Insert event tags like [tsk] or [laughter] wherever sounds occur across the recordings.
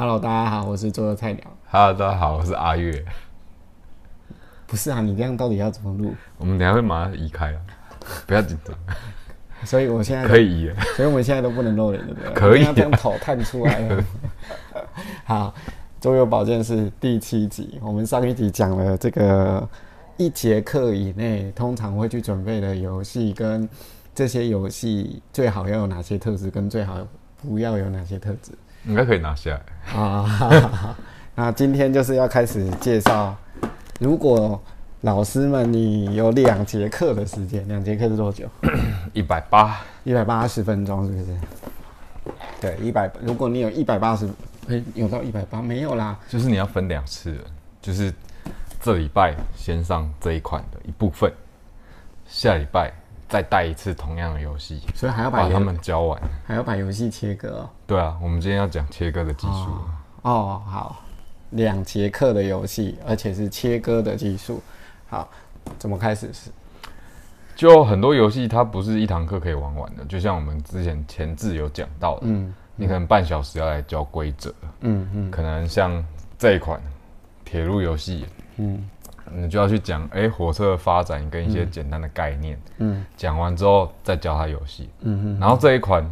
Hello，大家好，我是桌游菜鸟。Hello，大家好，我是阿月。不是啊，你这样到底要怎么录？我们等下会马上移开啊，不要紧张，所以我现在可，以移了。所以我们现在都不能露脸，对不对？可以啊我们要这样头探出来了。[laughs] 好，周游保健室第七集，我们上一集讲了这个一节课以内通常会去准备的游戏，跟这些游戏最好要有哪些特质，跟最好不要有哪些特质。应该可以拿下来。啊，[laughs] 那今天就是要开始介绍，如果老师们你有两节课的时间，两节课是多久？[coughs] 一百八，一百八十分钟是不是？对，一百。如果你有一百八十，哎，有到一百八没有啦？就是你要分两次，就是这礼拜先上这一款的一部分，下礼拜再带一次同样的游戏，所以还要把把他们教完。还要把游戏切割哦。对啊，我们今天要讲切割的技术。哦，好，两节课的游戏，而且是切割的技术。好，怎么开始是？就很多游戏它不是一堂课可以玩完的，就像我们之前前置有讲到的，嗯你可能半小时要来教规则，嗯嗯可能像这一款铁路游戏，嗯你就要去讲哎、火车的发展跟一些简单的概念，嗯。讲、完之后再教他游戏，嗯嗯，然后这一款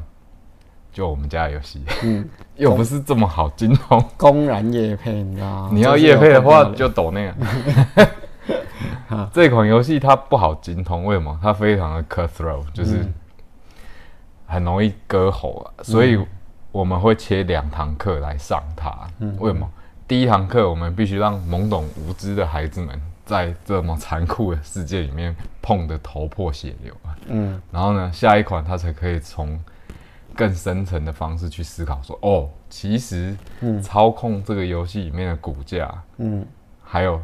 就我们家的游戏，嗯，[laughs] 又不是这么好精通，公然夜配，你知道吗？你要夜配的话就抖那个。[laughs] 这款游戏它不好精通，为什么？它非常的 cutthroat，就是嗯。很容易割喉啊，所以我们会切两堂课来上它。嗯。为什么？第一堂课我们必须让懵懂无知的孩子们在这么残酷的世界里面碰得头破血流啊。嗯然后呢，下一款他才可以从更深层的方式去思考说，哦，其实操控这个游戏里面的股价，嗯还有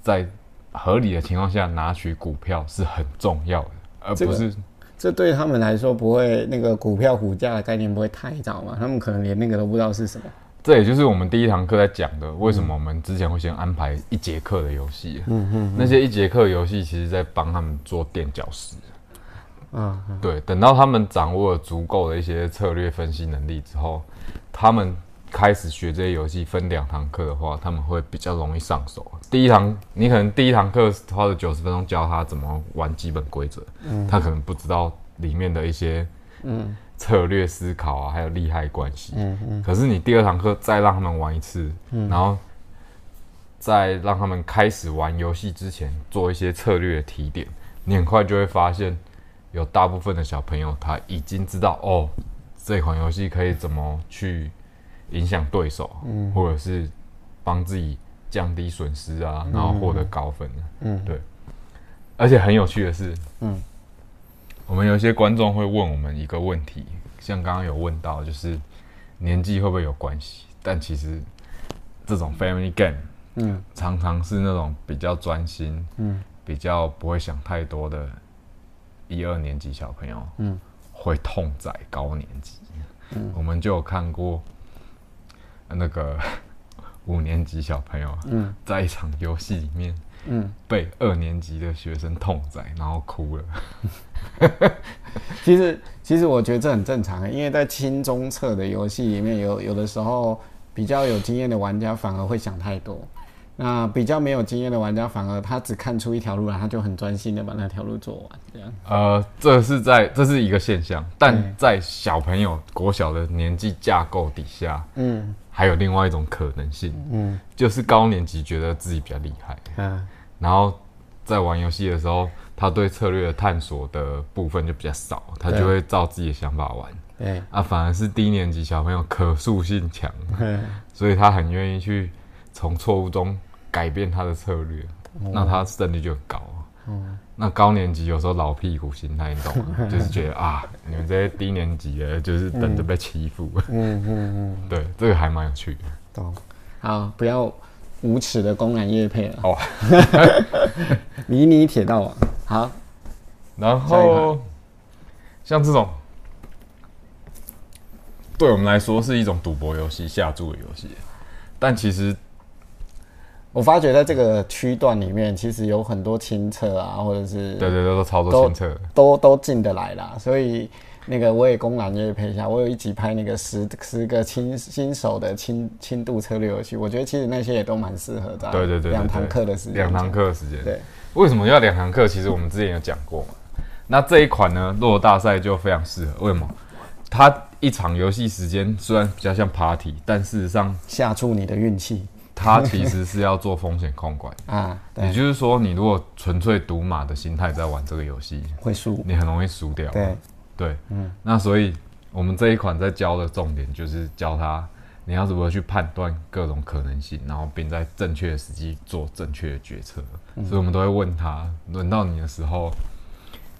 在合理的情况下拿取股票是很重要的，而这个不是这对他们来说不会那个股票股价的概念不会太早嘛？他们可能连那个都不知道是什么。这也就是我们第一堂课在讲的，为什么我们之前会先安排一节课的游戏。嗯嗯那些一节课的游戏，其实在帮他们做垫脚石。嗯对，等到他们掌握了足够的一些策略分析能力之后，他们开始学这些游戏，分两堂课的话，他们会比较容易上手。第一堂，你可能第一堂课花了九十分钟教他怎么玩基本规则，嗯他可能不知道里面的一些嗯策略思考啊，还有利害关系。嗯嗯可是你第二堂课再让他们玩一次，然后再让他们开始玩游戏之前做一些策略的提点，你很快就会发现，有大部分的小朋友他已经知道哦，这款游戏可以怎么去影响对手，嗯或者是帮自己降低损失啊，然后获得高分。嗯对。而且很有趣的是，嗯我们有一些观众会问我们一个问题，像刚刚有问到，就是年纪会不会有关系？但其实这种 family game 嗯。常常是那种比较专心、嗯比较不会想太多的一二年级小朋友，嗯。会痛宰高年级。嗯。我们就有看过那个 [laughs] 五年级小朋友嗯。在一场游戏里面嗯。被二年级的学生痛宰，然后哭了。[laughs] 其实其实我觉得这很正常，因为在轻中测的游戏里面有有的时候比较有经验的玩家反而会想太多。那比较没有经验的玩家，反而他只看出一条路来，他就很专心的把那条路做完，这样。呃，这是在这是一个现象，但在小朋友国小的年纪架构底下，嗯还有另外一种可能性，嗯就是高年级觉得自己比较厉害，啊然后在玩游戏的时候，他对策略的探索的部分就比较少，他就会照自己的想法玩。对，啊，反而是低年级小朋友可塑性强，嗯所以他很愿意去从错误中改变他的策略，那他胜率就很高。那高年级有时候老屁股心态，你懂吗？[laughs] 就是觉得啊，你们这些低年级的，就是等着被欺负。嗯嗯嗯，对，这个还蛮有趣的。懂。好，不要无耻的公然夜配了。哦，[laughs] 迷你铁道网，好，然后像这种，对我们来说是一种赌博游戏、下注的游戏，但其实我发觉在这个区段里面，其实有很多清澈啊，或者是对对对，都操作都清澈。都都进得来啦，所以那个我也公然也配一下，我有一集拍那个十十个新新手的轻轻度策略游戏，我觉得其实那些也都蛮适合的对对对对两堂对课的时间，两堂，课的时间。对，为什么要两堂课？其实我们之前有讲过嘛。那这一款呢，洛大赛就非常适合。为什么？它一场游戏时间虽然比较像 party，但事实上下注你的运气它其实是要做风险控管。[laughs] 啊，也，就是说，你如果纯粹赌马的心态在玩这个游戏，会输，你很容易输掉。对，对，嗯，那所以我们这一款在教的重点就是教他你要如何去判断各种可能性，然后并在正确的时机做正确的决策。所以我们都会问他，轮到你的时候，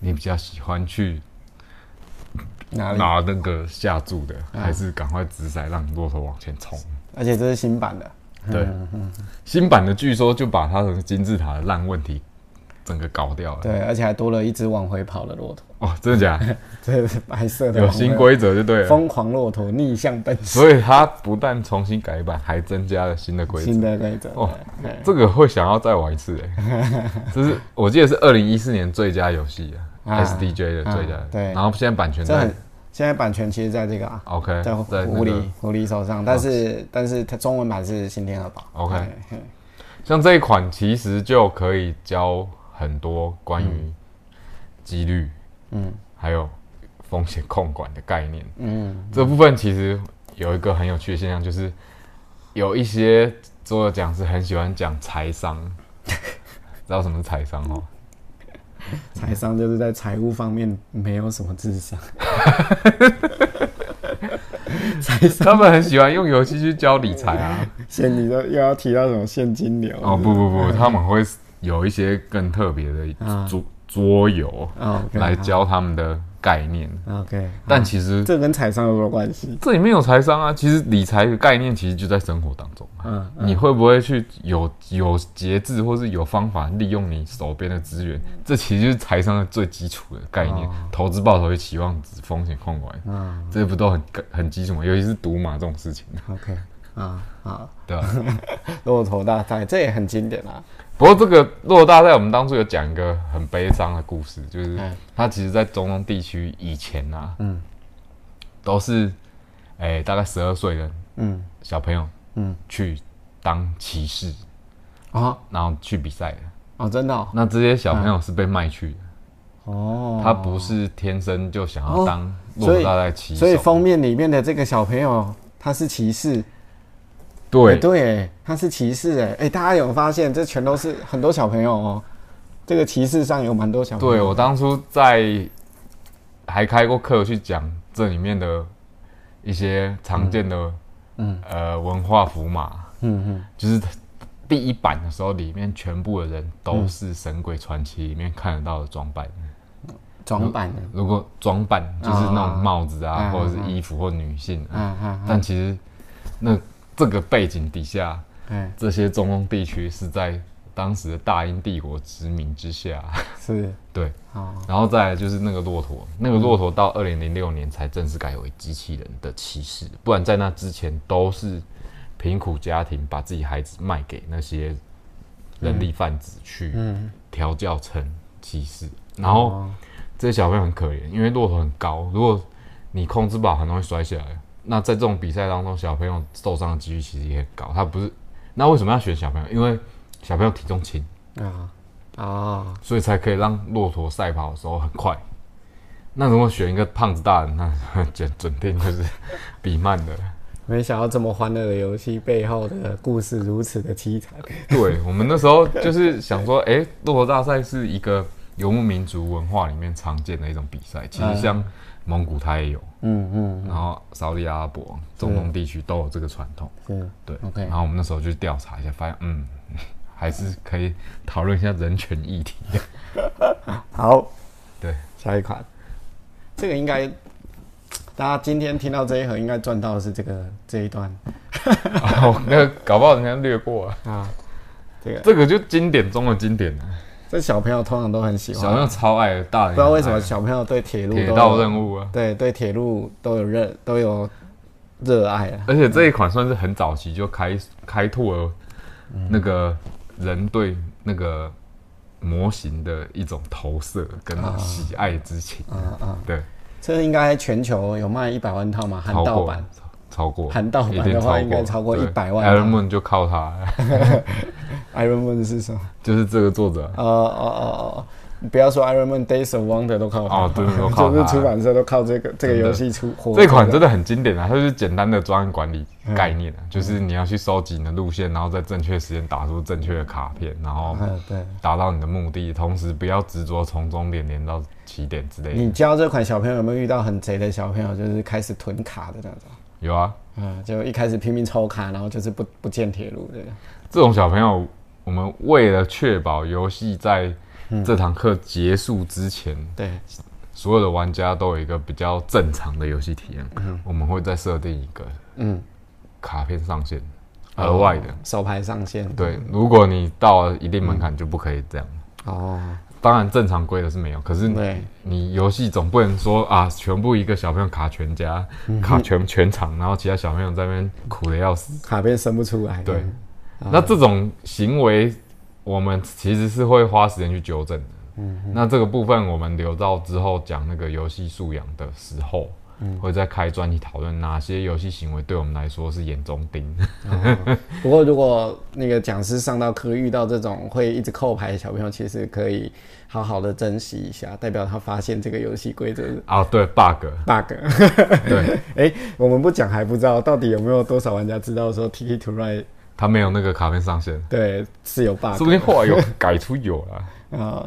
你比较喜欢去哪里？拿那个下注的，还是赶快直塞让骆驼往前冲？而且这是新版的，对，新版的据说就把它的金字塔的烂问题整个搞掉了。对，而且还多了一只往回跑的骆驼，哦，真的假？[laughs] 的？这是白色的，有新，规则就对了。疯狂骆驼逆向奔驰，所以它不但重新改版，还增加了新的规则。新。的规则，哦对对。这个会想要再玩一次哎，[laughs] 这是我记得是二零一四年最佳游戏啊啊，SDJ 的最佳。啊，对。然后现在版权在现在版权其实在这个啊，OK，在在狐狸狐狸手上，但是但是它中文版是新天鹅堡。OK 像这一款其实就可以教很多关于几率，嗯，还有风险控管的概念。嗯，这部分其实有一个很有趣的现象，就是有一些桌游讲师很喜欢讲财商，[laughs] 知道什么是财商哦？财商就是在财务方面没有什么智商，[laughs] 他们很喜欢用游戏去教理财啊。[laughs] 现你都又要提到什么现金流哦不不不，他们会有一些更特别的桌桌游来教他们的概念，OK，但其实这跟财商有什么关系？这里面有财商啊，其实理财的概念其实就在生活当中。嗯，你会不会去有有节制，或是有方法利用你手边的资源？这其实就是财商的最基础的概念。投资报酬与期望值、风险控管，嗯这不都很很基础吗？尤其是赌马这种事情，，OK，啊啊，对吧？骆驼大赛这也很经典啊，不过这个洛大赛，我们当初有讲一个很悲伤的故事，就是他其实，在中东地区以前啊，嗯。都是哎、大概十二岁的嗯。小朋友嗯，去当骑士，啊。然后去比赛的。哦，真的哦，那这些小朋友是被卖去的，哦。他不是天生就想要当骆所以驼大赛骑手。所以封面里面的这个小朋友他是骑士，对。哎对哎，他是骑士哎哎，大家有发现这全都是很多小朋友哦，这个骑士上有蛮多小朋友，对，我当初在还开过课去讲这里面的一些常见的嗯呃文化符码，嗯嗯。就是第一版的时候，里面全部的人都是《神鬼传奇》里面看得到的装扮。装扮的，如果装扮就是那种帽子啊，啊或者是衣服或女性啊，嗯嗯但其实那这个背景底下，嗯，这些中东地区是在当时的大英帝国殖民之下，是。[laughs] 对，哦。然后再来就是那个骆驼，那个骆驼到二零零六年才正式改为机器人的骑士，不然在那之前都是贫苦家庭把自己孩子卖给那些人力贩子去嗯。调教成骑士，然后哦。这些小朋友很可怜，因为骆驼很高，如果你控制不好，很容易摔下来。那在这种比赛当中，小朋友受伤的几率其实也很高。他不是，那为什么要选小朋友？因为小朋友体重轻，啊啊所以才可以让骆驼赛跑的时候很快。那如果选一个胖子大人，那准准定就是比慢的。没想到这么欢乐的游戏背后的故事如此的凄惨。对我们那时候就是想说，哎、骆驼大赛是一个游牧民族文化里面常见的一种比赛。其实像蒙古它也有，嗯嗯然后沙利阿拉伯、中东地区都有这个传统。是对 OK 然后我们那时候就去调查一下，发现嗯，[laughs] 还是可以讨论一下人权议题。[laughs] 好，对，下一款，这个应该大家今天听到这一盒应该赚到的是这个这一段 [laughs] 哦，那个搞不好人家略过啊。啊，这个这个就经典中的经典了，这小朋友通常都很喜欢，小朋友超爱的，大人不知道为什么小朋友对铁路铁道任务啊。对对铁路都有热都有热爱啊，而且这一款算是很早期就开开拓了那个人对那个模型的一种投射跟喜爱之情。嗯嗯，对，这应该全球有卖一百万套嘛，含盗版。超过含盗版的话应该超过对100万 Iron Man 就靠他，[laughs] Iron Man 是什么？就是这个作者。哦哦哦哦，你不要说 Iron Man Days of Wonder 都靠它哦对都靠它 [laughs] 就是出版社都靠这个这个游戏出货。这款真的很经典啊，它就是简单的专案管理嗯概念啊，就是你要去收集你的路线，然后在正确时间打出正确的卡片，然后嗯，对。达到你的目的，同时不要执着从终点连到起点之类的。你教这款小朋友有没有遇到很贼的小朋友，就是开始囤卡的那种？有啊，嗯，就一开始拼命抽卡，然后就是不不见铁路这个。这种小朋友，我们为了确保游戏在嗯这堂课结束之前，对，所有的玩家都有一个比较正常的游戏体验，我们会再设定一个嗯，卡片上限，额外的。手牌上限。对，如果你到了一定门槛，就不可以这样。哦，当然，正常规的是没有，可是对你游戏总不能说啊，全部一个小朋友卡全家，卡全全场，然后其他小朋友在那边苦的要死。卡片生不出来。对，那这种行为，我们其实是会花时间去纠正的。嗯，那这个部分我们留到之后讲那个游戏素养的时候，会再开专题讨论哪些游戏行为对我们来说是眼中钉。[laughs] 不过如果那个讲师上到课遇到这种会一直扣牌的小朋友，其实可以好好的珍惜一下，代表他发现这个游戏规则是啊，对 bug，bug。[laughs] 对，[laughs] 哎、我们不讲还不知道到底有没有多少玩家知道说 Tiki to Ride 他没有那个卡片上限，对是有 bug 说不定后来有改出有了。啊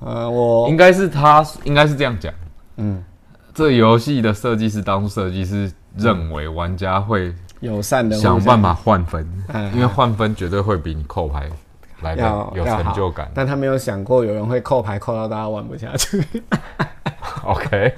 呃我应该是他，应该是这样讲。嗯这游戏的设计师当初设计师认为玩家会友善的想办法换分嗯，因为换分绝对会比你扣牌来的有成就感。但他没有想过有人会扣牌扣到大家玩不下去，[laughs] OK，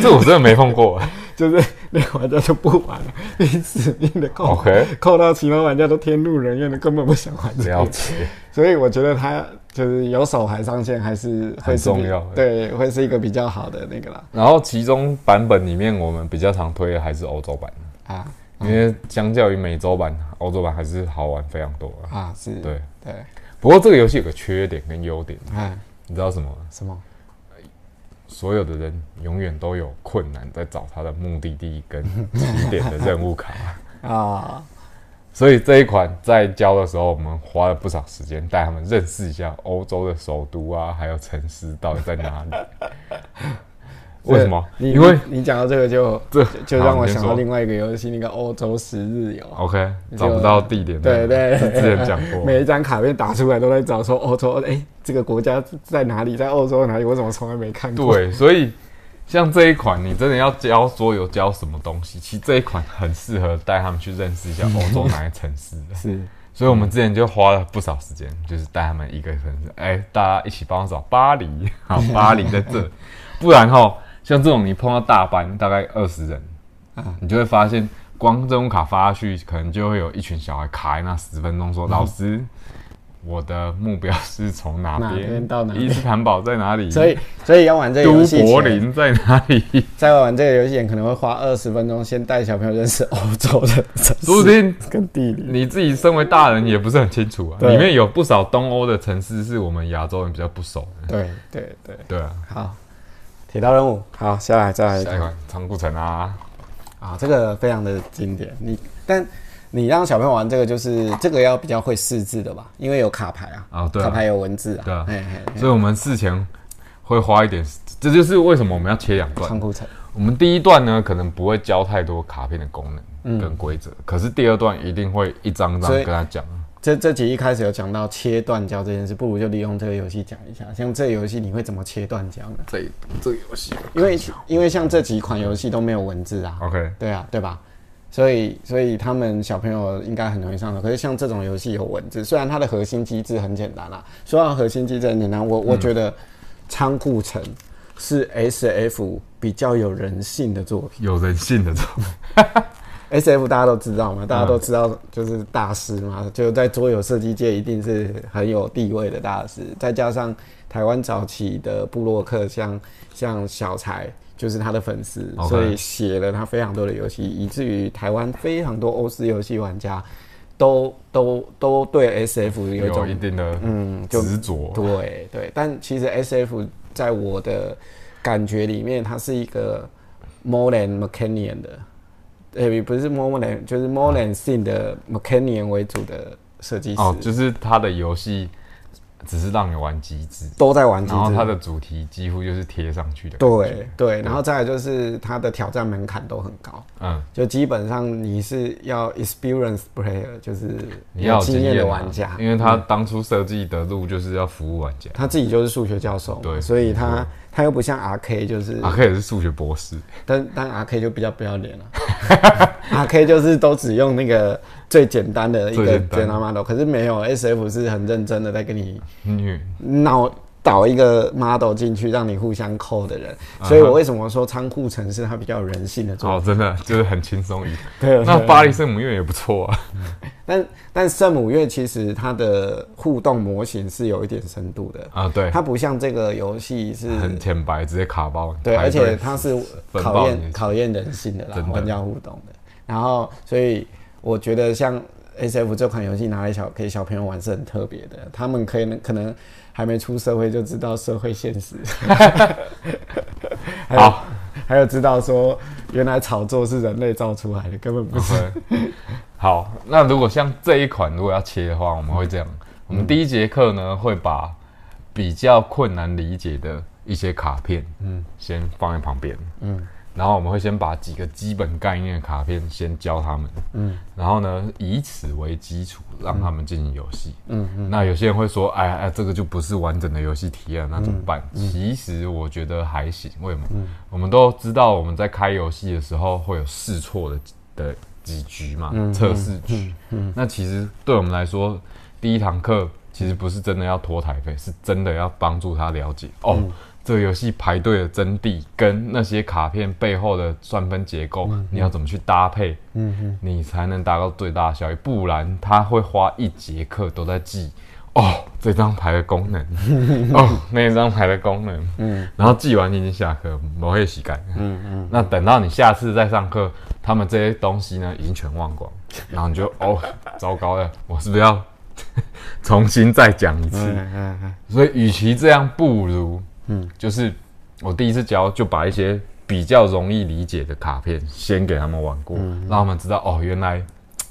这我真的没碰过。[laughs] 就是那个玩家就不玩了，[laughs] 你死命的扣 OK 扣到其他玩家都天怒人怨的，根本不想玩这个。了解，所以我觉得他就是有手牌上线还是会很是重要。对，会是一个比较好的那个啦。然后其中版本里面我们比较常推的还是欧洲版，啊因为相较于美洲版，欧洲版还是好玩非常多啊。啊是，对，对，不过这个游戏有个缺点跟优点，哎你知道什么吗？什么所有的人永远都有困难在找他的目的地跟 [laughs] 起点的任务卡。[laughs] 啊所以这一款在教的时候，我们花了不少时间带他们认识一下欧洲的首都啊，还有城市到底在哪里。为什么？你因为你你讲到这个就这就让我想到另外一个游戏，那个欧洲十日游。OK 找不到地点，对对，[laughs] 之前讲过。[laughs] 每一张卡片打出来都在找说欧洲，哎、这个国家在哪里，在欧洲哪里？我怎么从来没看过？对，所以像这一款，你真的要教桌游教什么东西，其实这一款很适合带他们去认识一下欧洲哪些城市。[laughs] 是所以我们之前就花了不少时间，就是带他们一个城市，哎、大家一起帮我找巴黎，好，巴黎在这，不然哈，像这种你碰到大班大概二十人，啊。你就会发现，光这种卡发下去，可能就会有一群小孩卡在那十分钟，说、老师，我的目标是从哪哪边边到哪边？伊斯坦堡在哪里？所以所以要玩这个游戏前柏林在哪里？在玩这个游戏前可能会花二十分钟，先带小朋友认识欧洲的城说不市定。跟地理。你自己身为大人也不是很清楚啊，对。里面有不少东欧的城市是我们亚洲人比较不熟的。对对对，对啊，好，铁道任务，好，下来再来下一款仓库城啊，啊，这个非常的经典。你但你让小朋友玩这个，就是这个要比较会识字的吧，因为有卡牌啊，啊对啊。卡牌有文字啊，对啊。嘿嘿嘿。所以我们事前会花一点，这就是为什么我们要切两段。仓。库城，我们第一段呢，可能不会教太多卡片的功嗯。能跟规则，可是第二段一定会一张张跟他讲。这这集一开始有讲到切断教这件事，不如就利用这个游戏讲一下。像这游戏你会怎么切断教呢？这这个游戏因为因为像这几款游戏都没有文字啊，，OK，对啊，对吧？所以所以他们小朋友应该很容易上手。可是像这种游戏有文字，虽然它的核心机制很简单啦。说到核心机制很简单，我我觉得仓库城是 S F 比较有人性的作品。有人性的这种，[laughs] S F 大家都知道嘛，大家都知道就是大师嘛，就在桌游设计界一定是很有地位的大师。再加上台湾早期的布洛克，像像小财就是他的粉丝所以写了他非常多的游戏，以至于台湾非常多欧式游戏玩家都都都对 S F 有一有种一定的嗯就执着。对对，但其实 S F 在我的感觉里面，它是一个 Molan Mechanian 的，呃，不是 more than，就是 more than sin 的 Mechanian 为主的设计师，哦，就是他的游戏只是让你玩机制，都在玩机制。然后它的主题几乎就是贴上去的。对对，然后再来就是它的挑战门槛都很高，嗯，就基本上你是要 experience player，就是你要有经验的啊玩家，因为他当初设计的路就是要服务玩家。他自己就是数学教授嘛，对所以他他又不像 R K，就是阿 K 也是数学博士，但但 R K 就比较不要脸了，[laughs] R K 就是都只用那个最简单的一个最简单 model，可是没有 S F 是很认真的在跟你嗯，脑导一个 model 进去，让你互相扣的人，所以我为什么说仓库城市它比较有人性的做哦，法？真的就是很轻松一。对那巴黎圣母院也不错啊。但但圣母院其实它的互动模型是有一点深度的，啊，对，它不像这个游戏是很浅白，直接卡包。对，而且它是考验考验人性的啦，玩家互动的。然后，所以我觉得像 S F 这款游戏拿来小给小朋友玩是很特别的，他们可以可能还没出社会就知道社会现实，[laughs] 还有好。还有知道说原来炒作是人类造出来的，根本不是。好，那如果像这一款如果要切的话，我们会这样：我们第一节课呢会把比较困难理解的一些卡片，嗯，先放在旁边，嗯，然后我们会先把几个基本概念的卡片先教他们，嗯，然后呢以此为基础让他们进行游戏，嗯嗯。那有些人会说，哎哎，这个就不是完整的游戏体验，那怎么办？其实我觉得还行，为什么？我们都知道我们在开游戏的时候会有试错的的几局嘛，测试局。那其实对我们来说，第一堂课其实不是真的要拖台费，是真的要帮助他了解哦，这个游戏排队的真谛跟那些卡片背后的算分结构，你要怎么去搭配，你才能达到最大的效益。不然他会花一节课都在记。哦，这张牌的功能，[laughs] 哦，那张牌的功能，嗯，然后记完你已经下课，我会洗干，嗯嗯，那等到你下次再上课，他们这些东西呢已经全忘光，然后你就哦，糟糕了，我是不是要 [laughs] 重新再讲一次？嗯嗯嗯所以，与其这样，不如，嗯，就是我第一次教，就把一些比较容易理解的卡片先给他们玩过，让他们知道哦，原来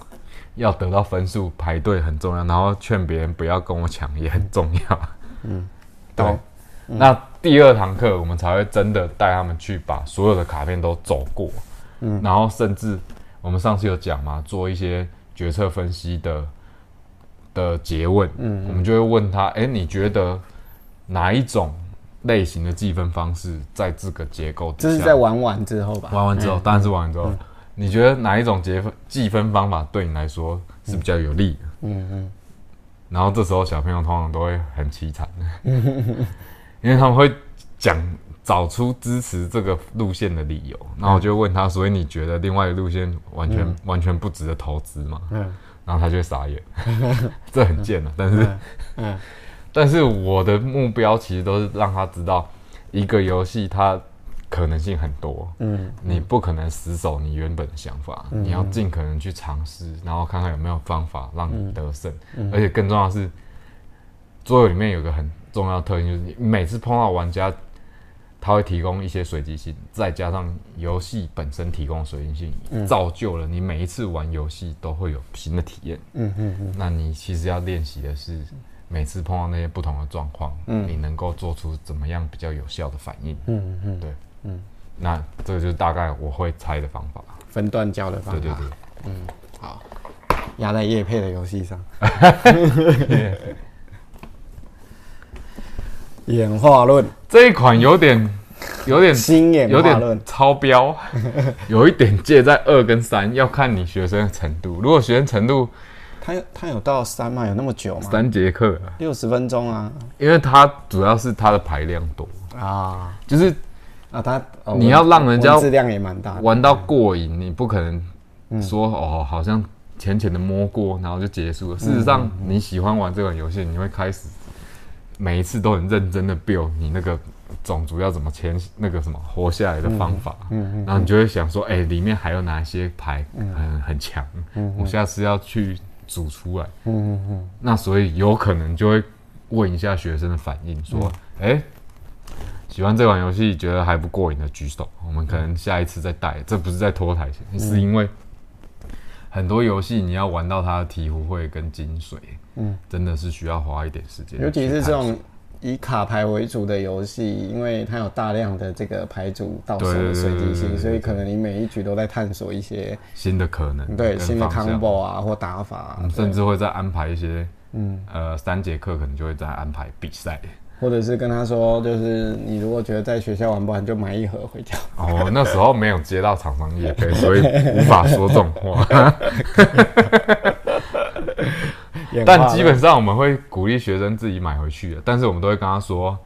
[tsk] 要得到分数排队很重要，然后劝别人不要跟我抢也很重要。嗯，[laughs] 对。懂。那第二堂课我们才会真的带他们去把所有的卡片都走过，嗯，然后甚至我们上次有讲嘛，做一些决策分析的的诘问，嗯，我们就会问他，哎、你觉得哪一种类型的计分方式在这个结构？这是在玩完之后吧？玩完之后，当然是玩完之后，你觉得哪一种结分计分方法对你来说是比较有利？的？嗯嗯。然后这时候小朋友通常都会很凄惨，[laughs] 因为他们会讲找出支持这个路线的理由，然后我就问他，所以你觉得另外一个路线完全、完全不值得投资吗？嗯。然后他就会傻眼，[laughs] 这很贱啊，但是、嗯但是我的目标其实都是让他知道，一个游戏它可能性很多，嗯你不可能死守你原本的想法，你要尽可能去尝试，然后看看有没有方法让你得胜。而且更重要的是，桌游里面有个很重要的特性，就是你每次碰到玩家，他会提供一些随机性，再加上游戏本身提供随机性，造就了你每一次玩游戏都会有新的体验。嗯嗯嗯，那你其实要练习的是。每次碰到那些不同的状况，嗯你能够做出怎么样比较有效的反应？嗯嗯，对，嗯，那这个就是大概我会猜的方法。分段教的方法。对对对，好，压在叶配的游戏上。[laughs] 演化论，这一款有点有点新演有化论点，超标，有一点介在二跟三，要看你学生的程度。如果学生程度它有它有到三吗？有那么久吗？三节课啊，六十分钟啊。因为它主要是它的排量多，啊。就是啊！它、哦你要让人家质量也蛮大，玩到过瘾，你不可能说哦，好像浅浅的摸过，然后就结束了。事实上，你喜欢玩这款游戏，你会开始每一次都很认真的 build 你那个种族要怎么前那个什么活下来的方法，然后你就会想说，哎、里面还有哪些牌很很强，我下次要去组出来。嗯嗯嗯，那所以有可能就会问一下学生的反应，说，哎、喜欢这款游戏觉得还不过瘾的举手，我们可能下一次再带。这不是在拖台前，是因为很多游戏你要玩到它的醍醐会跟精髓，嗯，真的是需要花一点时间。尤其是这种以卡牌为主的游戏，因为它有大量的这个牌组到手的随机性，所以可能你每一局都在探索一些新的可能，对新的 combo 啊或打法，甚至会再安排一些，嗯，呃，三节课可能就会再安排比赛。或者是跟他说，就是你如果觉得在学校玩不完，就买一盒回家。哦，那时候没有接到厂商业配，所以无法说这种话。[laughs] 但基本上我们会鼓励学生自己买回去的，但是我们都会跟他说，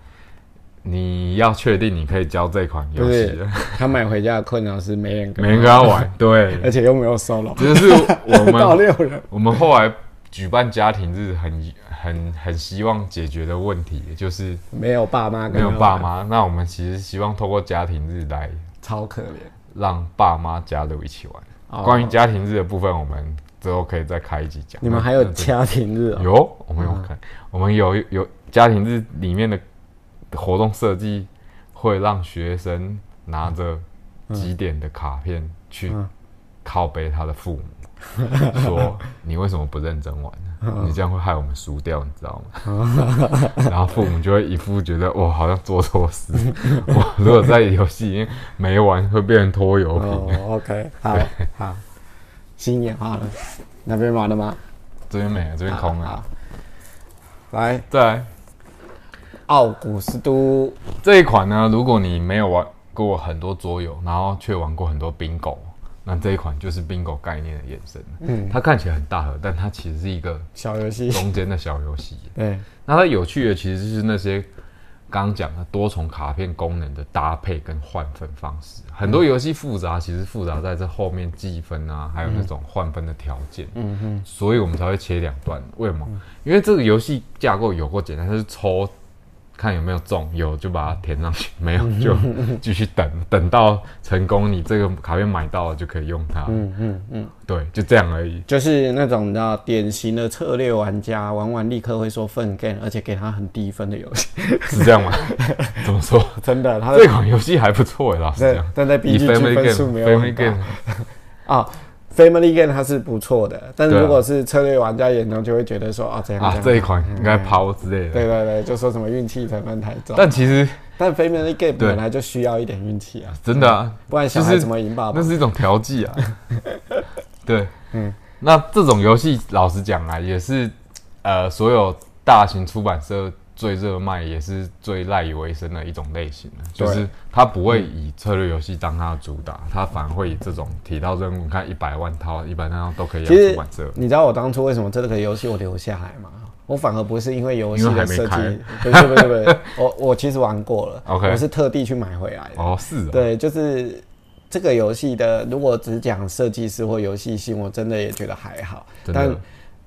你要确定你可以教这款游戏的。他买回家的困扰是没人没人跟他玩，对，而且又没有 solo。这是我们 [laughs] 我们后来举办家庭日很。很很希望解决的问题，就是没有爸妈，没有爸妈。那我们其实希望透过家庭日来，超可怜，让爸妈加入一起玩。关于家庭日的部分，我们之后可以再开一集讲。你们还有家庭日？有，我们有看，我们有有家庭日里面的活动设计，会让学生拿着几点的卡片去靠背他的父母，[laughs] 说你为什么不认真玩？你这样会害我们输掉，你知道吗？[laughs] 然后父母就会一副觉得哇，好像做错事。我如果在游戏里面没玩，会变成拖油瓶。OK，好，好，新演化了，那边玩了吗？这边没了，这边空了。来，再来，奥古斯都这一款呢？如果你没有玩过很多桌游，然后却玩过很多 bingo。那这一款就是 bingo 概念的延伸，嗯，它看起来很大盒，但它其实是一个小游戏，中间的小游戏。对，那它有趣的其实就是那些刚刚讲的多重卡片功能的搭配跟换分方式。很多游戏复杂，其实复杂在这后面计分啊，还有那种换分的条件。嗯哼，所以我们才会切两段。为什么？因为这个游戏架构有过简单，它是抽。看有没有中，有就把它填上去，[laughs] 没有就继续等，等到成功，你这个卡片买到了就可以用它。嗯嗯嗯，对，就这样而已。就是那种你知道典型的策略玩家，玩完立刻会说分 game，而且给他很低分的游戏，[laughs] 是这样吗？[laughs] 怎么说？真的，他这款游戏还不错哎，老师讲。但在 B G 分数没有很高。啊。Family Game 它是不错的，但是如果是策略玩家眼中就会觉得说啊这样啊这一款应该抛之类的，对对对，就说什么运气成分太重。但其实，但 Family Game 本来就需要一点运气啊，真的啊，不然小孩怎么赢爸爸？那是一种调剂啊。[laughs] 对，嗯，那这种游戏老实讲啊，也是呃所有大型出版社。最热卖也是最赖以为生的一种类型就是它不会以策略游戏当它的主打，它反而会以这种提到任务，你看一百万套、一百万套都可以出版社。你知道我当初为什么这个游戏我留下来吗？我反而不是因为游戏的设计，不是不是不是，我我其实玩过了，[laughs] OK，我是特地去买回来的。哦，是，对，就是这个游戏的，如果只讲设计师或游戏性，我真的也觉得还好，但。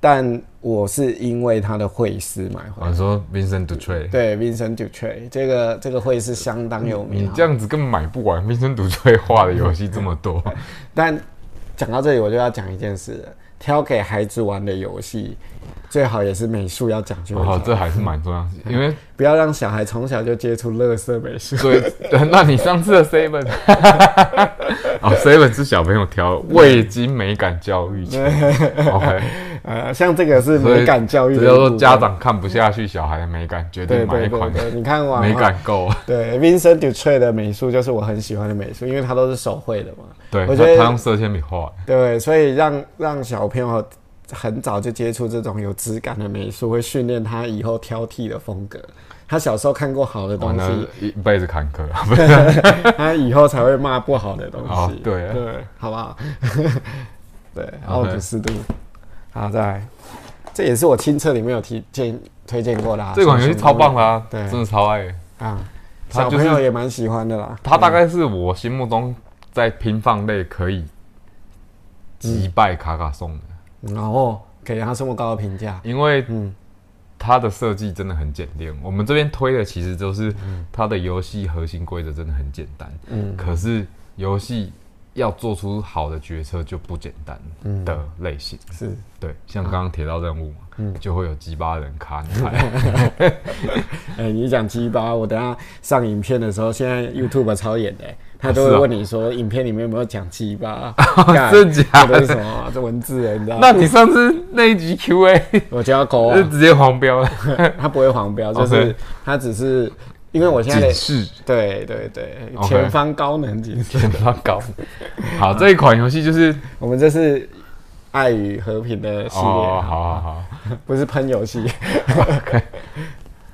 但我是因为他的会师买回来。我说 Vincent Dutray。对，Vincent Dutray 这个这个会师相当有名。你这样子根本买不完，Vincent Dutray 画的游戏这么多。[laughs] 但讲到这里，我就要讲一件事：挑给孩子玩的游戏。最好也是美术要讲究，哦，这还是蛮重要，因为不要让小孩从小就接触乐色美术。对，那你上次的 seven，[laughs] 哦，seven 是小朋友挑未经美感教育，[laughs] OK，呃，像这个是美感教育，只要说家长看不下去小孩的美感，绝对买一款。你看完美感够。对，Vincent Dutray 的美术就是我很喜欢的美术，因为它都是手绘的嘛。对，我觉得他用色铅笔画。对，所以让让小朋友。很早就接触这种有质感的美术，会训练他以后挑剔的风格。他小时候看过好的东西，一辈子坎坷，他以后才会骂不好的东西。对对，好不好？对，奥古斯都，好在，这也是我亲测里面有提荐推荐过的。这款游戏超棒啦，对，真的超爱啊，小朋友也蛮喜欢的啦。他大概是我心目中在拼放类可以击败卡卡颂的。然后给他这么高的评价，因为嗯，它的设计真的很简练。我们这边推的其实都是它的游戏核心规则真的很简单，嗯，可是游戏要做出好的决策就不简单的类型。是对，像刚刚铁道任务嘛，就会有鸡巴人卡你牌。[laughs] 哎、你讲鸡巴，我等下上影片的时候，现在 YouTube 超演的、他都会问你说，影片里面有没有讲鸡巴？[laughs] 真假的什么啊？这文字、欸，你知道？那你上次那一集 Q&A 我就要勾啊，就直接黄标了，[laughs] 他不会黄标，就是他只是因为我现在的警示对对对前方高能警示，前方高。好，[laughs] 这一款游戏就是我们这是爱与和平的系列，哦，好好好，[laughs] 不是喷游戏。[laughs]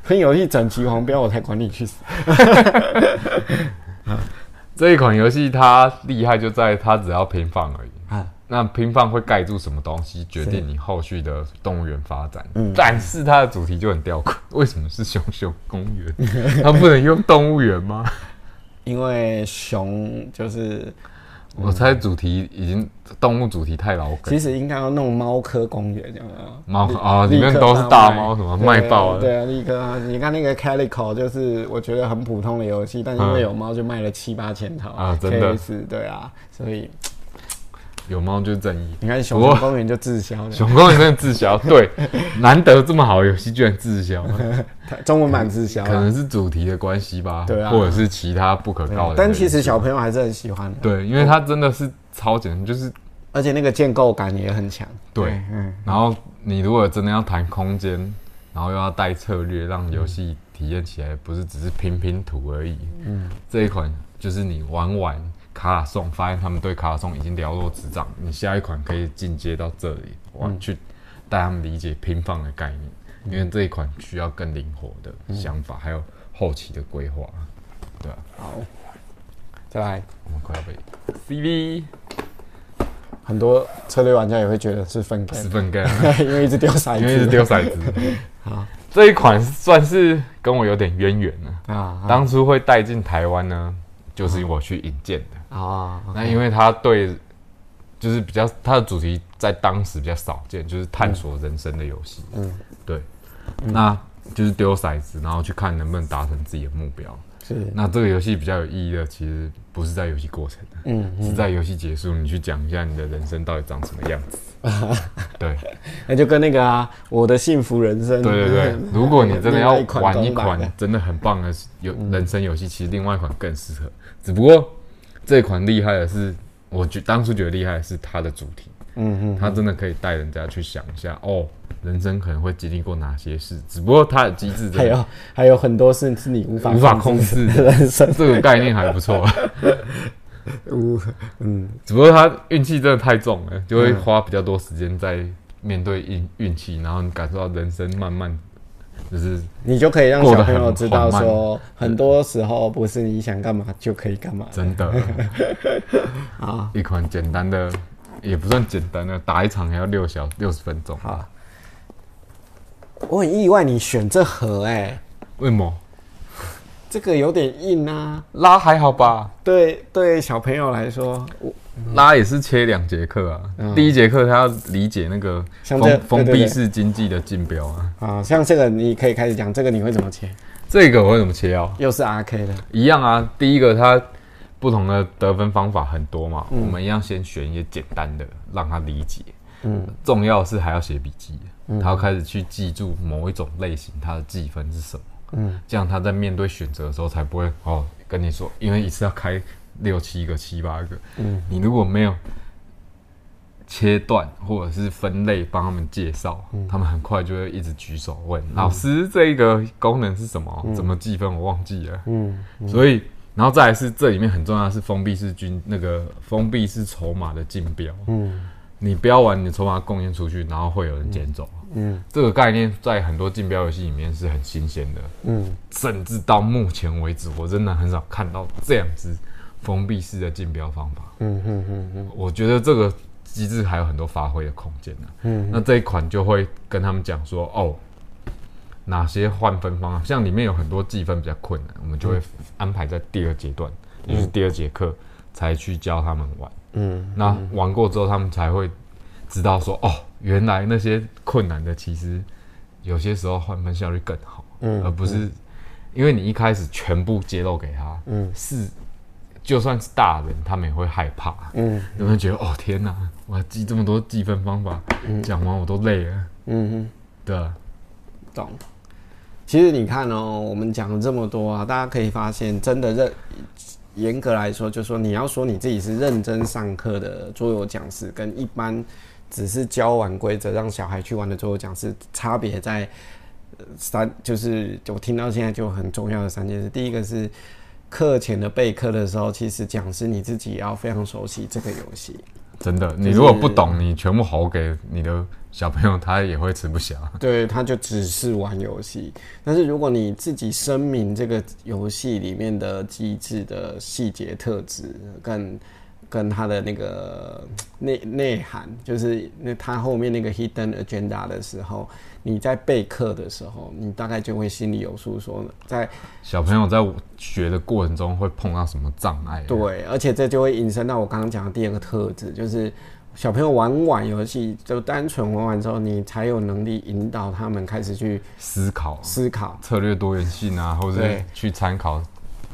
喷游戏整齐黄标，我才管你去死。这一款游戏它厉害就在它只要平放而已。啊，那平放会盖住什么东西，决定你后续的动物园发展。嗯但是它的主题就很吊诡，[laughs] 为什么是熊熊公园？[laughs] 它不能用动物园吗？因为熊就是我猜主题已经动物主题太老梗其。实应该要弄猫科公园，有没有？猫立啊里面都是大猫什么卖爆了对啊，立刻啊！你看那个 Calico，就是我觉得很普通的游戏，但因为嗯有猫就卖了七八千套啊真的 KS 对啊，所以有猫就是正义。你看熊熊公园就滞销了，熊公园真的滞销，对，[laughs] 难得这么好的游戏居然滞销，[laughs] 中文版滞销可能。是主题的关系吧，对啊或者是其他不可对告人。但其实小朋友还是很喜欢的，对，因为它真的是超简单，就是而且那个建构感也很强。对，嗯，然后你如果真的要谈空间，然后又要带策略，让游戏体验起来不是只是拼拼图而已。嗯，这一款就是你玩完卡卡颂，发现他们对卡卡颂已经了若指掌，你下一款可以进阶到这里，我、去带他们理解拼放的概念，因为这一款需要更灵活的想法，还有后期的规划。对啊，好，再来，我们快要被 CV 很多策略玩家也会觉得是分十 game，分干。[laughs] 因为一直丢骰子，因为一直丢骰子。[laughs] 好这一款算是跟我有点渊源了。啊当初会带进台湾呢，就是我去引荐的。啊，那因为他对，就是比较他的主题在当时比较少见，就是探索人生的游戏。嗯，对，那就是丢骰子，然后去看能不能达成自己的目标。是，那这个游戏比较有意义的，其实不是在游戏过程，嗯是在游戏结束，你去讲一下你的人生到底长什么样子。[laughs] 对，那就跟那个啊，我的幸福人生，对对对，[laughs] 如果你真的要玩一款真的很棒的游人生游戏，其实另外一款更适合。只不过这款厉害的是，我觉当初觉得厉害的是它的主题，嗯嗯，它真的可以带人家去想一下，哦，人生可能会经历过哪些事。只不过它的机制还有还有很多事是你无法无法控制的人生，这个概念还不错，[laughs] 无嗯。只不过他运气真的太重了，就会花比较多时间在面对运运气，然后你感受到人生慢慢就是你就可以让小朋友知道说，很多时候不是你想干嘛就可以干嘛真的 [laughs] 啊。一款简单的，也不算简单的，打一场还要六小六十分钟。好，我很意外你选这盒哎、为什么？这个有点硬啊。拉还好吧？对对，小朋友来说，我拉也是切两节课啊。嗯第一节课他要理解那个封封闭式经济的竞标啊。啊，像这个你可以开始讲，这个你会怎么切？这个我会怎么切啊？又是 R K 的，一样啊。第一个它不同的得分方法很多嘛，嗯我们一样先选一些简单的，让他理解。嗯重要是还要写笔记，他要开始去记住某一种类型它的计分是什么。嗯这样他在面对选择的时候才不会哦跟你说，因为一次要开六七个、七八个，嗯你如果没有切断或者是分类帮他们介绍，嗯他们很快就会一直举手问、老师这个功能是什么？怎么计分？我忘记了。嗯所以，然后再来是这里面很重要的是封闭式军那个封闭式筹码的竞标，嗯你标完你的筹码贡献出去，然后会有人捡走。嗯这个概念在很多竞标游戏里面是很新鲜的，嗯甚至到目前为止，我真的很少看到这样子封闭式的竞标方法。嗯嗯嗯嗯我觉得这个机制还有很多发挥的空间呢、嗯那这一款就会跟他们讲说，哦，哪些换分方案，像里面有很多计分比较困难，我们就会安排在第二阶段，也就是第二节课才去教他们玩。嗯那玩过之后，他们才会知道说，哦，原来那些困难的其实有些时候换分效率更好，嗯而不是因为你一开始全部揭露给他，嗯。是就算是大人，他们也会害怕。嗯，有没有觉得哦天哪，我还记这么多计分方法，讲完我都累了。嗯哼，对，懂。其实你看哦，我们讲了这么多啊，大家可以发现，真的认严格来说，就说你要说你自己是认真上课的桌游讲师，跟一般只是教完规则让小孩去玩的桌游讲师，差别在三，就是我听到现在就很重要的三件事。第一个是课前的备课的时候，其实讲师你自己也要非常熟悉这个游戏。真的，你如果不懂，你全部吼给你的小朋友，他也会吃不消。[laughs] 对，他就只是玩游戏。但是如果你自己声明这个游戏里面的机制的细节特质，跟跟他的那个 [tsk] 内内涵，就是那他后面那个 hidden agenda 的时候。你在备课的时候，你大概就会心里有数，说在小朋友在学的过程中会碰到什么障碍。对，而且这就会引申到我刚刚讲的第二个特质，就是小朋友玩玩游戏，就单纯玩完之后，你才有能力引导他们开始去思考、思考策略多元性啊，或者去参考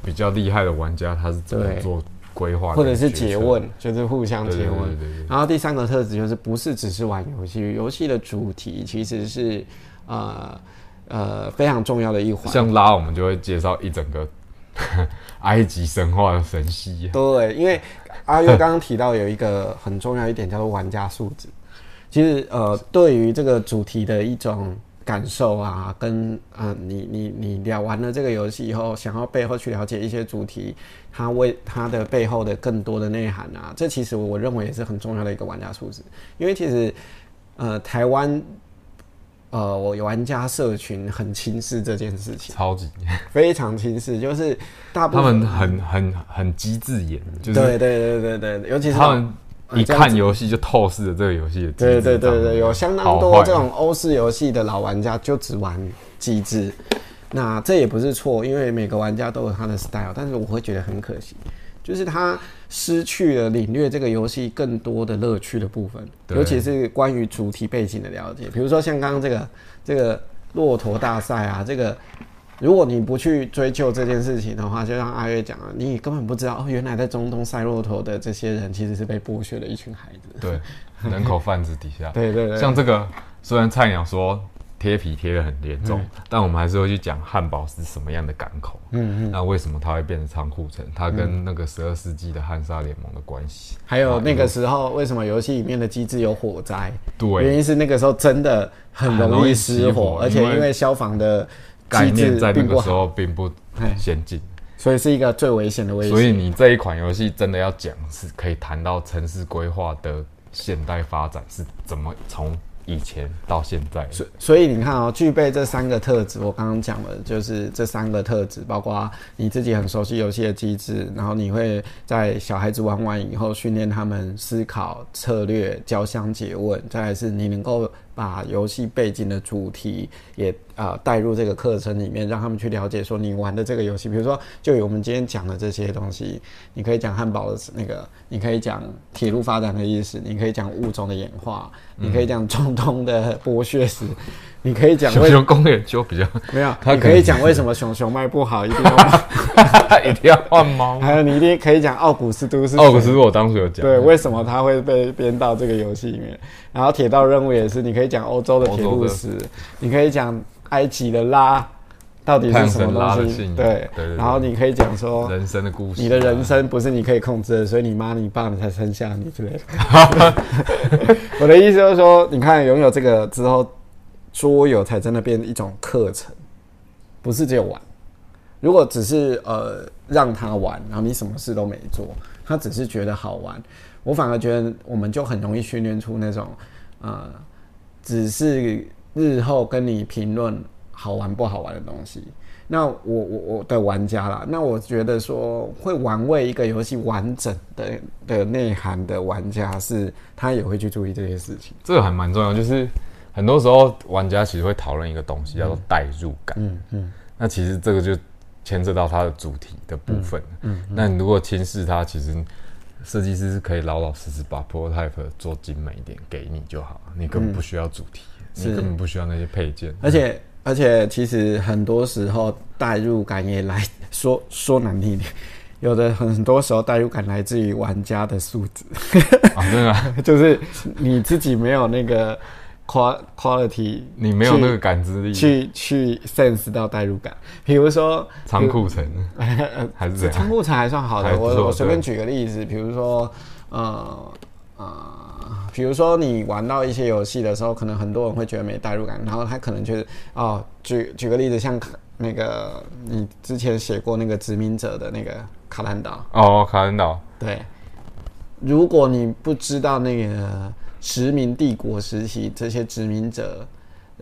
比较厉害的玩家他是怎么做。规划或者是诘问，就是互相诘问。然后第三个特质就是不是只是玩游戏，游戏的主题其实是呃呃非常重要的一环。像拉，我们就会介绍一整个 [laughs] 埃及神话的神系。对，因为阿月刚刚提到有一个很重要一点叫做玩家素质。其实呃，对于这个主题的一种。感受啊，跟啊，你你你聊完了这个游戏以后，想要背后去了解一些主题，它为它的背后的更多的内涵啊，这其实我认为也是很重要的一个玩家素质。因为其实呃，台湾呃，我玩家社群很轻视这件事情，超级非常轻视，就是大部分他们很很很机智眼，就是对对对对对，尤其是他们。一看游戏就透视了这个游戏的对对对对，有相当多这种欧式游戏的老玩家就只玩机制，那这也不是错，因为每个玩家都有他的 style，但是我会觉得很可惜，就是他失去了领略这个游戏更多的乐趣的部分，尤其是关于主题背景的了解，比如说像刚刚这个这个骆驼大赛啊，这个。如果你不去追究这件事情的话，就像阿月讲了，你根本不知道哦，原来在中东赛骆驼的这些人其实是被剥削的一群孩子。[laughs] 对，人口贩子底下。[laughs] 对对对。像这个，虽然菜鸟说贴皮贴的很严重，但我们还是会去讲汉堡是什么样的港口。嗯嗯。那为什么它会变成仓库城？它跟那个十二世纪的汉莎联盟的关系？还有那个时候为什么游戏里面的机制有火灾？对，原因是那个时候真的很容易失火，而且因为消防的。概念在那个时候并不先进，所以是一个最危险的危险。所以你这一款游戏真的要讲，是可以谈到城市规划的现代发展是怎么从。以前到现在，所所以你看哦，具备这三个特质，我刚刚讲的就是这三个特质，包括你自己很熟悉游戏的机制，然后你会在小孩子玩完以后训练他们思考策略、交相诘问，再来是你能够把游戏背景的主题也啊带入这个课程里面，让他们去了解说你玩的这个游戏，比如说就有我们今天讲的这些东西，你可以讲汉堡的那个，你可以讲铁路发展的意思，你可以讲物种的演化。你可以讲中东的剥削史，你可以讲熊熊公园就比较没有，[laughs] 你可以讲为什么熊熊卖不好，一定要 [laughs] 一定要换猫。还有你一定可以讲奥古斯都是奥古斯，我当时有讲对，为什么他会被编到这个游戏里面？然后铁道任务也是，你可以讲欧洲的铁路史，你可以讲埃及的拉。到底是什么东西？对，然后你可以讲说人生的故事，你的人生不是你可以控制的，所以你妈你爸你才生下你之类的。[laughs] 我的意思就是说，你看拥有这个之后，桌游才真的变一种课程，不是只有玩。如果只是呃让他玩，然后你什么事都没做，他只是觉得好玩，我反而觉得我们就很容易训练出那种呃，只是日后跟你评论。好玩不好玩的东西，那我我我的玩家啦，那我觉得说会玩味一个游戏完整的的内涵的玩家，是他也会去注意这些事情。这个还蛮重要，就是很多时候玩家其实会讨论一个东西叫做代入感。嗯嗯，那其实这个就牵涉到它的主题的部分。嗯，那你如果轻视它，其实设计师是可以老老实实把 prototype 做精美一点给你就好，你根本不需要主题，你根本不需要那些配件，而且。而且其实很多时候代入感也来说说难听点，有的很多时候代入感来自于玩家的素质，啊，真的，[laughs] 就是你自己没有那个 quality，你没有那个感知力去去 sense 到代入感。比如说仓库层，[laughs] 还是仓库层还算好的。我我随便举个例子，比如说呃呃，比如说你玩到一些游戏的时候，可能很多人会觉得没代入感，然后他可能觉得哦，举举个例子，像那个你之前写过那个殖民者的那个卡兰岛哦，卡兰岛对，如果你不知道那个。殖民帝国时期，这些殖民者，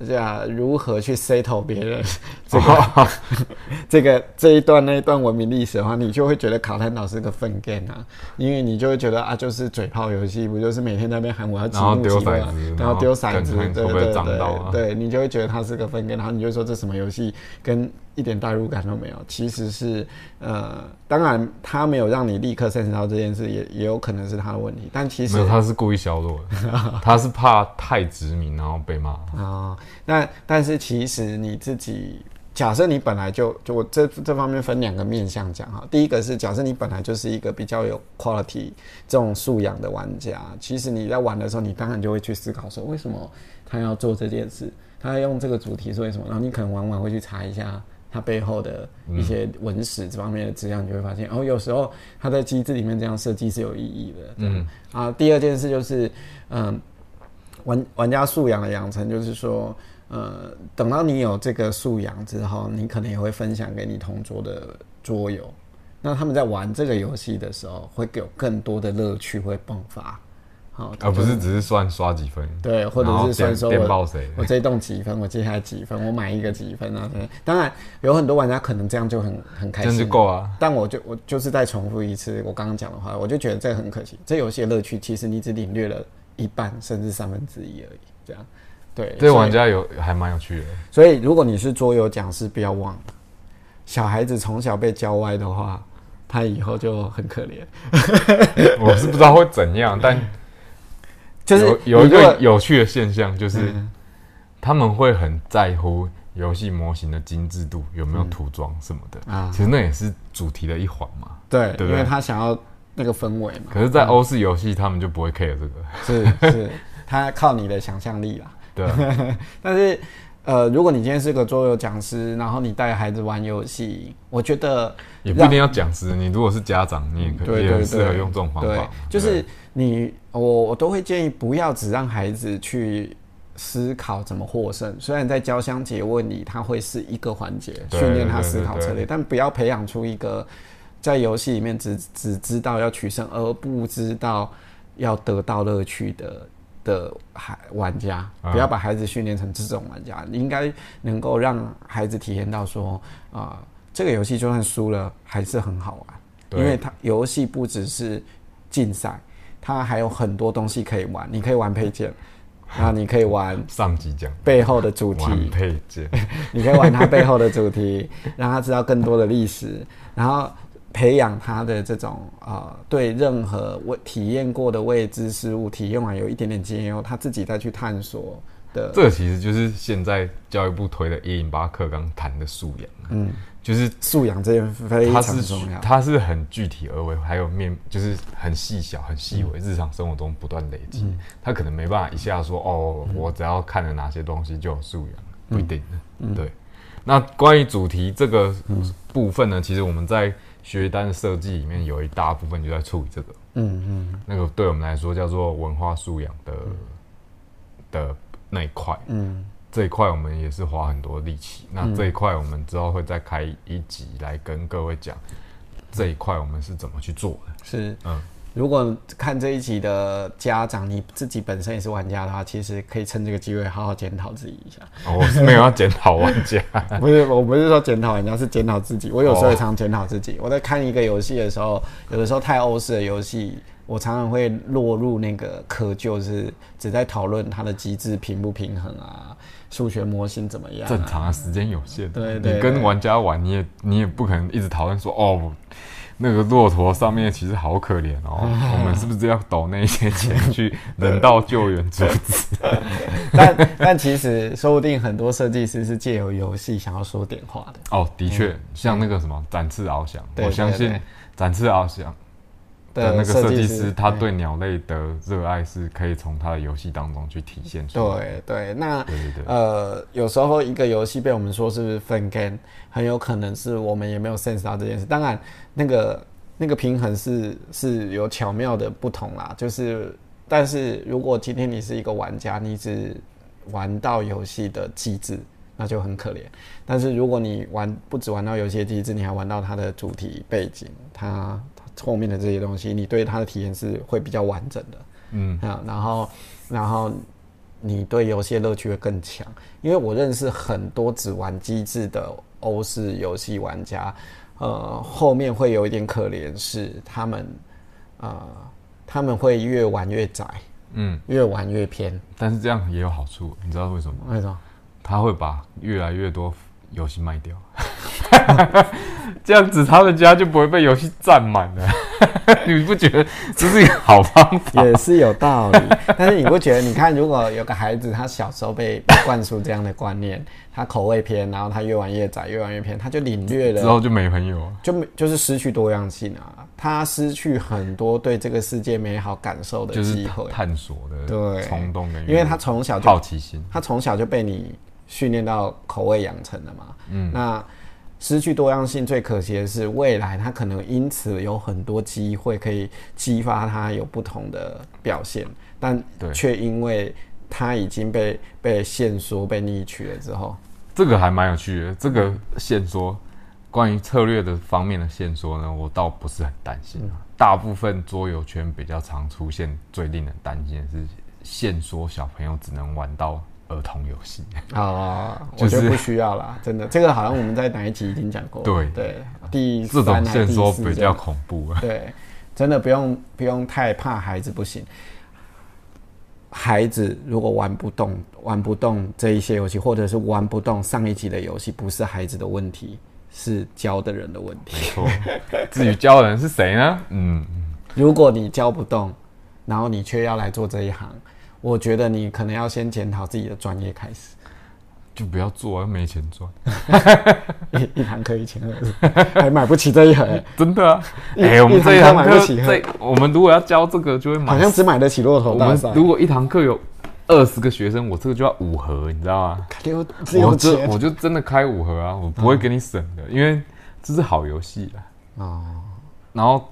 这样如何去 settle 别人？[laughs] 这个 [laughs] 这个这一段那一段文明历史的话，你就会觉得卡坦岛是个粪 game 啊，因为你就会觉得啊，就是嘴炮游戏，不就是每天在那边喊我要积木积木，然后丢骰子，对对对，对你就会觉得它是个粪 game，然后你就说这什么游戏跟。一点代入感都没有，其实是呃，当然他没有让你立刻认识到这件事，也也有可能是他的问题。但其实他是故意削弱的，[laughs] 他是怕太殖民然后被骂啊。那但是其实你自己假设你本来就就我这这方面分两个面向讲哈，第一个是假设你本来就是一个比较有 quality 这种素养的玩家，其实你在玩的时候，你当然就会去思考说，为什么他要做这件事？他要用这个主题是为什么？然后你可能往往会去查一下。它背后的一些文史这方面的资料，你就会发现，哦，有时候它在机制里面这样设计是有意义的。嗯啊，第二件事就是，嗯，玩玩家素养的养成，就是说，呃，等到你有这个素养之后，你可能也会分享给你同桌的桌友，那他们在玩这个游戏的时候，会有更多的乐趣会迸发。好而不是只是算刷几分，对，或者是算说我我这一栋几分，我接下来几分，我买一个几分啊？当然有很多玩家可能这样就很很开心，就够啊。但我就我就是再重复一次我刚刚讲的话，我就觉得这很可惜。这游戏的乐趣其实你只领略了一半甚至三分之一而已。这样，对，对玩家有还蛮有趣的。所以如果你是桌游讲师，不要忘了，小孩子从小被教歪的话，他以后就很可怜。[laughs] 我是不知道会怎样，但。[laughs] 就是有一个有趣的现象，就是他们会很在乎游戏模型的精致度，有没有涂装什么的啊。其实那也是主题的一环嘛。对，因为他想要那个氛围嘛。可是，在欧式游戏，他们就不会 care 这个。是是，[laughs] 他靠你的想象力啦。对。[laughs] 但是，呃，如果你今天是个桌游讲师，然后你带孩子玩游戏，我觉得也不一定要讲师。你如果是家长，你也可以，也很适合用这种方法。就是你。我我都会建议不要只让孩子去思考怎么获胜，虽然在交相结问里，他会是一个环节训练他思考策略，但不要培养出一个在游戏里面只只知道要取胜而不知道要得到乐趣的的孩玩家。不要把孩子训练成这种玩家，你应该能够让孩子体验到说啊，这个游戏就算输了还是很好玩，因为它游戏不只是竞赛。它还有很多东西可以玩，你可以玩配件，啊，你可以玩 [laughs] 上级讲背后的主题配件，你可以玩它背后的主题，让他知道更多的历史，然后培养他的这种啊，对任何未体验过的未知事物，体验完有一点点经验后，他自己再去探索的。这其实就是现在教育部推的一零八课纲谈的素养，嗯。就是素养这件非常重要，它是很具体而为，还有面就是很细小、很细微，日常生活中不断累积。他可能没办法一下说哦，我只要看了哪些东西就有素养，不一定的。对。那关于主题这个部分呢，其实我们在学单设计里面有一大部分就在处理这个。嗯嗯。那个对我们来说叫做文化素养的的那一块。嗯。这一块我们也是花很多力气，那这一块我们之后会再开一集来跟各位讲这一块我们是怎么去做的。是，嗯，如果看这一集的家长，你自己本身也是玩家的话，其实可以趁这个机会好好检讨自己一下。我是没有要检讨玩家，[laughs] 不是，我不是说检讨玩家，是检讨自己。我有时候也常检讨自己。我在看一个游戏的时候，有的时候太欧式的游戏。我常常会落入那个窠臼，是只在讨论它的机制平不平衡啊，数学模型怎么样？正常啊，时间有限。对对，你跟玩家玩，你也你也不可能一直讨论说哦，那个骆驼上面其实好可怜哦，[laughs] 我们是不是要抖那些钱去人道救援组织？[laughs] 但但其实说不定很多设计师是借由游戏想要说点话的。哦，的确，像那个什么展翅翱翔，我相信。展翅翱翔的那个设计师，他对鸟类的热爱是可以从他的游戏当中去体现出来。对对，那对对对呃，有时候一个游戏被我们说是分 game，很有可能是我们也没有 sense 到这件事。当然，那个那个平衡是是有巧妙的不同啦。就是，但是如果今天你是一个玩家，你只玩到游戏的机制，那就很可怜。但是如果你玩不只玩到游戏的机制，你还玩到它的主题背景，它后面的这些东西，你对它的体验是会比较完整的。嗯啊，然后然后你对游戏乐趣会更强。因为我认识很多只玩机制的欧式游戏玩家，呃，后面会有一点可怜，是他们呃他们会越玩越窄，嗯，越玩越偏。但是这样也有好处，你知道为什么？为什么？他会把越来越多游戏卖掉。[laughs] 这样子，他们家就不会被游戏占满了。[laughs] 你不觉得这是一个好方法？也是有道理。但是你不觉得？你看，如果有个孩子，他小时候 [laughs] 被灌输这样的观念，他口味偏，然后他越玩越窄，越玩越偏，他就领略了之后就没朋友，就没就是失去多样性啊。他失去很多对这个世界美好感受的机会，探索的对冲动的，因为他从小就好奇心，他从小就被你训练到口味养成了嘛。嗯，那。失去多样性最可惜的是，未来他可能因此有很多机会可以激发他有不同的表现，但却因为他已经被被限缩、被逆取了之后，这个还蛮有趣的。这个限缩，关于策略的方面的限缩呢，我倒不是很担心。大部分桌游圈比较常出现最令人担心的是限缩，小朋友只能玩到。儿童游戏啊，[laughs] 我觉得不需要啦，真的，这个好像我们在哪一集已经讲过。对对，第这种线索比较恐怖。对，真的不用不用太怕孩子不行。孩子如果玩不动玩不动这一些游戏，或者是玩不动上一集的游戏，不是孩子的问题，是教的人的问题。没错，[laughs] 至于教的人是谁呢？嗯，如果你教不动，然后你却要来做这一行。我觉得你可能要先检讨自己的专业开始，就不要做，没钱赚。[laughs] 一一堂课一千二，还买不起这一盒，[laughs] 真的啊！哎，我们这一堂课，这我们如果要教这个，就会买，好像只买得起骆驼大赛。如果一堂课有二十个学生，我这个就要五盒，你知道吗？我这我就真的开五盒啊，我不会给你省的，因为这是好游戏啊。哦，然后。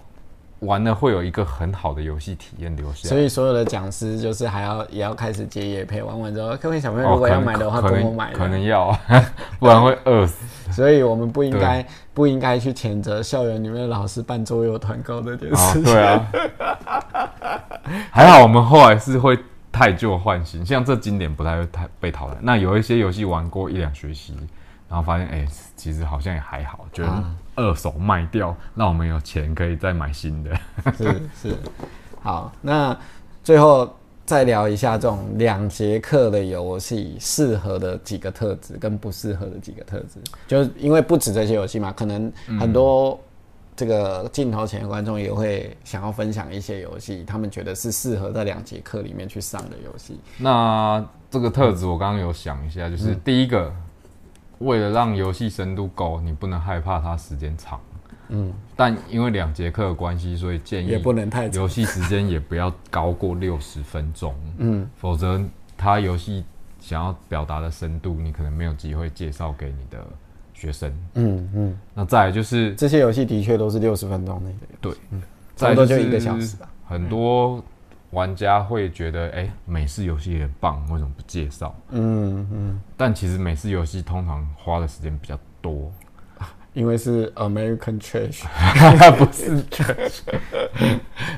玩了会有一个很好的游戏体验留下，所以所有的讲师就是还要也要开始接夜配，玩完之后各位小朋友如果要买的话跟我买，可能要，[laughs] 不然会饿死。所以我们不应该不应该去谴责校园里面的老师办桌游团购这件事。对啊，还好我们后来是会太旧换新，像这经典不太会太被淘汰。那有一些游戏玩过一两学期。然后发现，哎，其实好像也还好，就二手卖掉，让我们有钱可以再买新的。是是，好，那最后再聊一下这种两节课的游戏适合的几个特质跟不适合的几个特质，就是因为不止这些游戏嘛，可能很多这个镜头前的观众也会想要分享一些游戏，他们觉得是适合在两节课里面去上的游戏。那这个特质我刚刚有想一下，就是第一个。为了让游戏深度够，你不能害怕它时间长。嗯，但因为两节课的关系，所以建议也不能太游戏时间也不要高过六十分钟。[laughs] 嗯，否则它游戏想要表达的深度，你可能没有机会介绍给你的学生。嗯嗯。那再来就是这些游戏的确都是六十分钟内的。对，嗯，差不多就一个小时吧。很多。玩家会觉得，哎，美式游戏很棒，为什么不介绍？嗯嗯。但其实美式游戏通常花的时间比较多，因为是 American Trash，[laughs] 不是 Trash。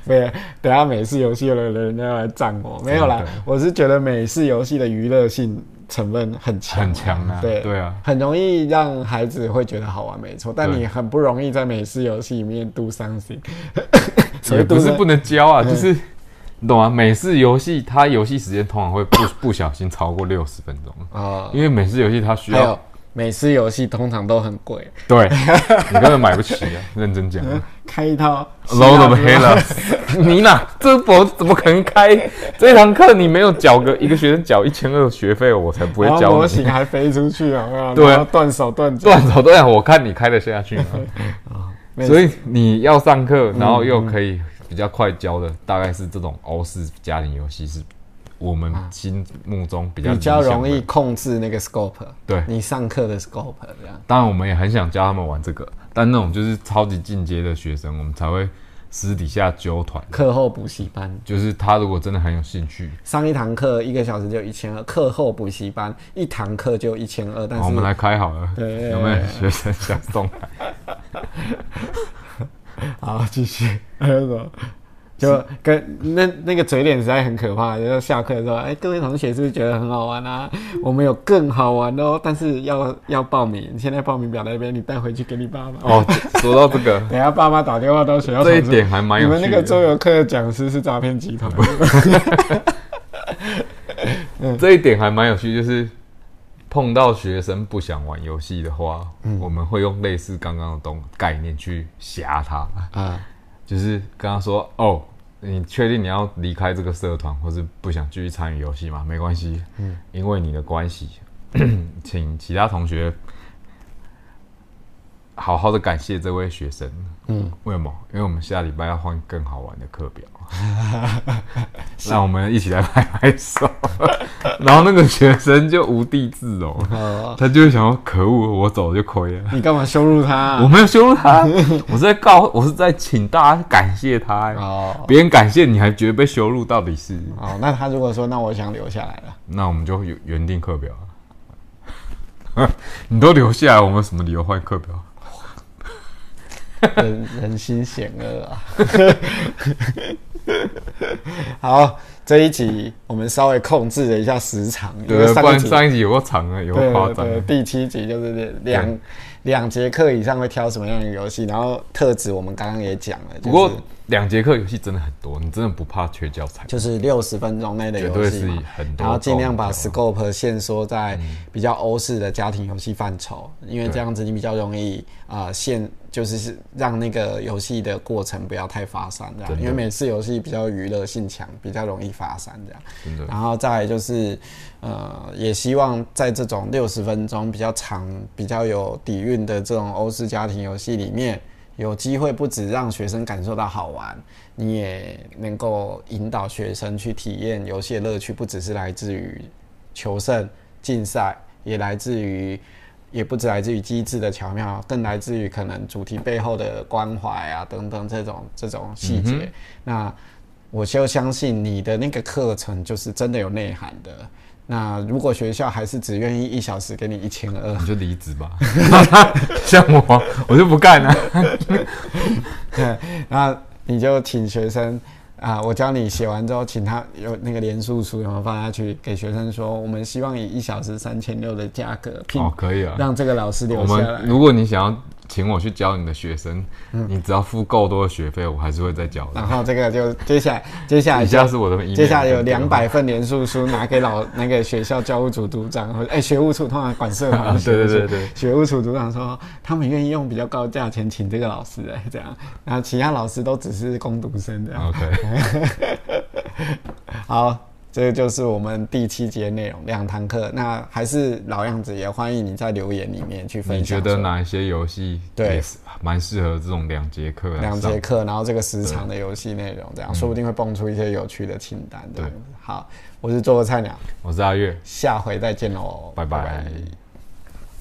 对，等下美式游戏的人要来赞我，没有啦。我是觉得美式游戏的娱乐性成分很强，很强啊。对对啊，很容易让孩子会觉得好玩，没错。但你很不容易在美式游戏里面 do something。也不是不能教啊，[laughs] 就是。你懂吗？美式游戏它游戏时间通常会不不小心超过六十分钟啊，因为美式游戏它需要。美式游戏通常都很贵，对，你根本买不起啊！认真讲，开一套 load of hell，[laughs] 你哪这我怎么可能开？这堂课你没有缴个一个学生缴一千二学费，我才不会交。模型还飞出去啊！对啊，断手断脚断手断脚，我看你开得下去吗？[laughs] 没所以你要上课，然后又可以比较快教的，大概是这种欧式家庭游戏，是我们心目中比较比较容易。控制那个 scope，对你上课的 scope 这样。当然，我们也很想教他们玩这个，但那种就是超级进阶的学生，我们才会私底下揪团。课后补习班就是他如果真的很有兴趣，上一堂课一个小时就一千二，课后补习班一堂课就一千二，但是好我们来开好了，对有没有学生想送来？[laughs] [laughs] 好继续还有什么？就跟那那个嘴脸实在很可怕，就是下课的时候，哎，各位同学是不是觉得很好玩啊？我们有更好玩的哦，但是要要报名，现在报名表在那边，你带回去给你爸妈。哦，说到这个，[laughs] 等下爸妈打电话到学校，这一点还蛮有趣你们那个趣的。桌游课的讲师是诈骗集团，[laughs] 这一点还蛮有趣，就是碰到学生不想玩游戏的话，我们会用类似刚刚的东概念去吓他，啊，就是跟他说：“哦，你确定你要离开这个社团，或是不想继续参与游戏吗？没关系，嗯，因为你的关系，[coughs] 请其他同学好好的感谢这位学生。嗯，为什么？因为我们下礼拜要换更好玩的课表，[laughs] 让我们一起来拍拍手。[laughs] 然后那个学生就无地自容，哦，他就会想说：可恶，我走就亏了。你干嘛羞辱他啊、我没有羞辱他，我是在告，我是在请大家感谢他。哦别人感谢你还觉得被羞辱，到底是？哦，那他如果说那我想留下来了，那我们就原原定课表啊。[laughs] 你都留下来，我们什么理由换课表？人人心险恶啊。[laughs] [laughs] 好，这一集我们稍微控制了一下时长，因为对，不然上一集上一集有个长啊，有个对夸张。对，第七集就是两两节课以上会挑什么样的游戏，然后特质我们刚刚也讲了，就是、不过两节课游戏真的很多，你真的不怕缺教材？就是六十分钟内的游戏嘛，很多，然后尽量把 scope 限缩在比较欧式的家庭游戏范畴，因为这样子你比较容易啊、呃限，就是是让那个游戏的过程不要太发散这样，因为每次游戏比较娱乐性强，比较容易发散这样。然后再来就是，呃，也希望在这种六十分钟比较长、比较有底蕴的这种欧式家庭游戏里面，有机会不止让学生感受到好玩，你也能够引导学生去体验游戏的乐趣，不只是来自于求胜、竞赛，也来自于。也不只来自于机制的巧妙，更来自于可能主题背后的关怀啊等等这种这种细节。那我就相信你的那个课程就是真的有内涵的。那如果学校还是只愿意一小时给你一千二，你就离职吧。[laughs] 像我，我就不干了。对，[laughs] 那你就请学生啊，我教你写完之后，请他有那个连数书，然后放下去给学生说，我们希望以一小时三千六的价格聘哦，可以啊。让这个老师留我下来们。如果你想要请我去教你的学生，你只要付够多的学费，我还是会再教的。然。后这个就接下来接下来以就下是我的接下来有两百份连数书拿给老那个学校教务组组长，或者 [laughs] 哎、学务处通常管社团对处，对对对。学务处组长说他们愿意用比较高的价钱请这个老师哎、这样，然后其他老师都只是工读生这样。OK，[laughs] 好，这个就是我们第七节内容，两堂课。那还是老样子，也欢迎你在留言里面去分享你享。觉得哪一些游戏对蛮适合这种两节课两节课，然后这个时长的游戏内容，这样说不定会蹦出一些有趣的清单。对。好，我是做个菜鸟，我是阿月，下回再见喽，拜拜